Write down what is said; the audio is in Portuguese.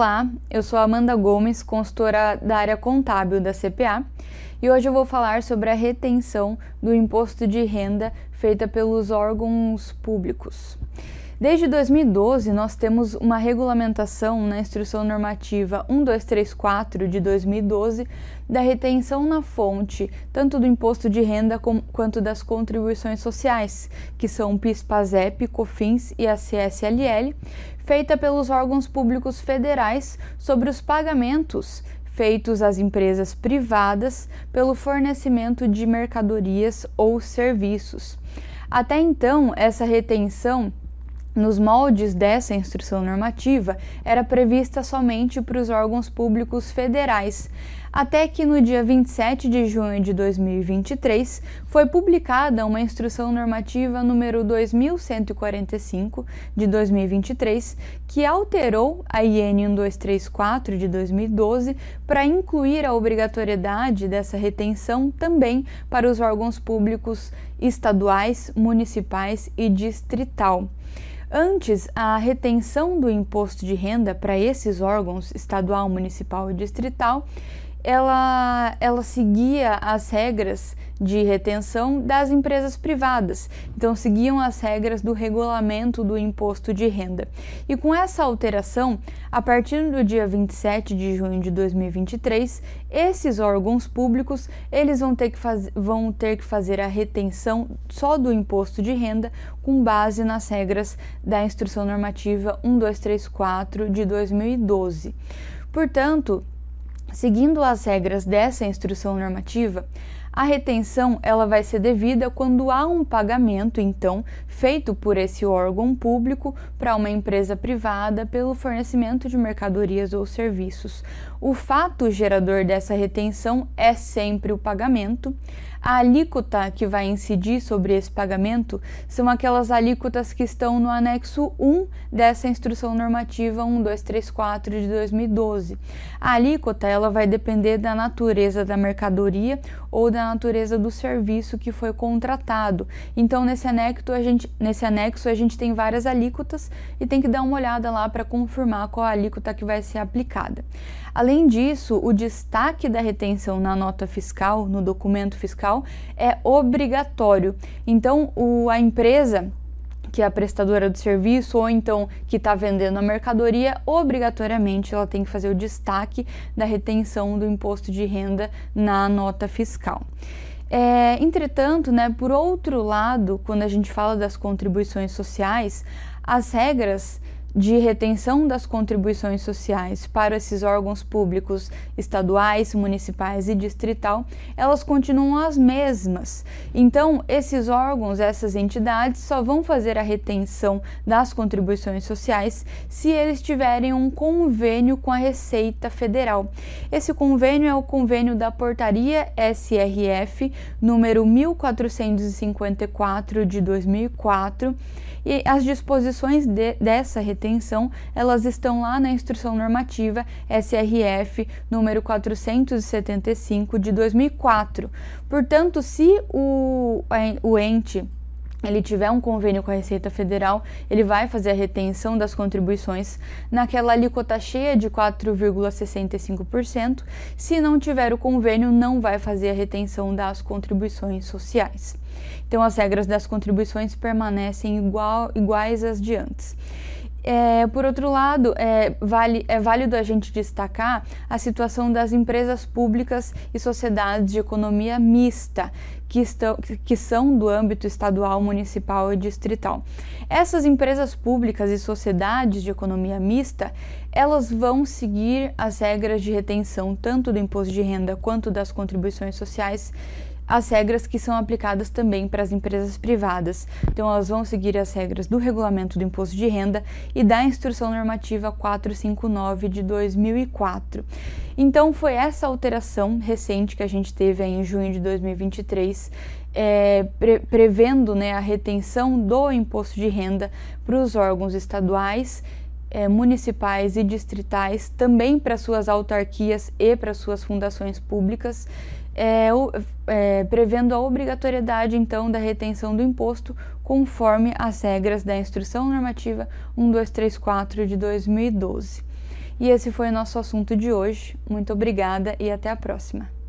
Olá, eu sou Amanda Gomes, consultora da área contábil da CPA, e hoje eu vou falar sobre a retenção do imposto de renda feita pelos órgãos públicos. Desde 2012, nós temos uma regulamentação na Instrução Normativa 1234 de 2012 da retenção na fonte, tanto do imposto de renda com, quanto das contribuições sociais, que são PIS, PASEP, COFINS e a CSLL, feita pelos órgãos públicos federais sobre os pagamentos feitos às empresas privadas pelo fornecimento de mercadorias ou serviços. Até então, essa retenção nos moldes dessa instrução normativa, era prevista somente para os órgãos públicos federais, até que no dia 27 de junho de 2023 foi publicada uma instrução normativa número 2145 de 2023, que alterou a IN 1234 de 2012 para incluir a obrigatoriedade dessa retenção também para os órgãos públicos estaduais, municipais e distrital. Antes, a retenção do imposto de renda para esses órgãos, estadual, municipal e distrital, ela, ela seguia as regras de retenção das empresas privadas, então seguiam as regras do regulamento do imposto de renda. E com essa alteração, a partir do dia 27 de junho de 2023, esses órgãos públicos eles vão ter que, faz, vão ter que fazer a retenção só do imposto de renda com base nas regras da Instrução Normativa 1234 de 2012. Portanto, Seguindo as regras dessa instrução normativa, a retenção ela vai ser devida quando há um pagamento, então, feito por esse órgão público para uma empresa privada pelo fornecimento de mercadorias ou serviços. O fato gerador dessa retenção é sempre o pagamento. A alíquota que vai incidir sobre esse pagamento são aquelas alíquotas que estão no anexo 1 dessa instrução normativa 1234 de 2012. A alíquota ela vai depender da natureza da mercadoria ou da natureza do serviço que foi contratado. Então nesse anexo a gente, nesse anexo a gente tem várias alíquotas e tem que dar uma olhada lá para confirmar qual a alíquota que vai ser aplicada. Além disso, o destaque da retenção na nota fiscal, no documento fiscal, é obrigatório. Então, o, a empresa que é a prestadora do serviço ou então que está vendendo a mercadoria, obrigatoriamente ela tem que fazer o destaque da retenção do imposto de renda na nota fiscal. É, entretanto, né, por outro lado, quando a gente fala das contribuições sociais, as regras de retenção das contribuições sociais para esses órgãos públicos estaduais, municipais e distrital, elas continuam as mesmas. Então, esses órgãos, essas entidades só vão fazer a retenção das contribuições sociais se eles tiverem um convênio com a Receita Federal. Esse convênio é o convênio da Portaria SRF número 1454 de 2004 e as disposições de, dessa retenção, elas estão lá na Instrução Normativa SRF número 475 de 2004. Portanto, se o, o ente ele tiver um convênio com a Receita Federal, ele vai fazer a retenção das contribuições naquela alíquota cheia de 4,65%. Se não tiver o convênio, não vai fazer a retenção das contribuições sociais. Então, as regras das contribuições permanecem igual, iguais às de antes. É, por outro lado, é, vale, é válido a gente destacar a situação das empresas públicas e sociedades de economia mista, que, estão, que são do âmbito estadual, municipal e distrital. Essas empresas públicas e sociedades de economia mista, elas vão seguir as regras de retenção tanto do imposto de renda quanto das contribuições sociais as regras que são aplicadas também para as empresas privadas. Então, elas vão seguir as regras do regulamento do imposto de renda e da instrução normativa 459 de 2004. Então, foi essa alteração recente que a gente teve em junho de 2023. É, pre prevendo né, a retenção do imposto de renda para os órgãos estaduais é, municipais e distritais, também para suas autarquias e para suas fundações públicas é, é, prevendo a obrigatoriedade então da retenção do imposto conforme as regras da Instrução Normativa 1234 de 2012. E esse foi o nosso assunto de hoje. Muito obrigada e até a próxima.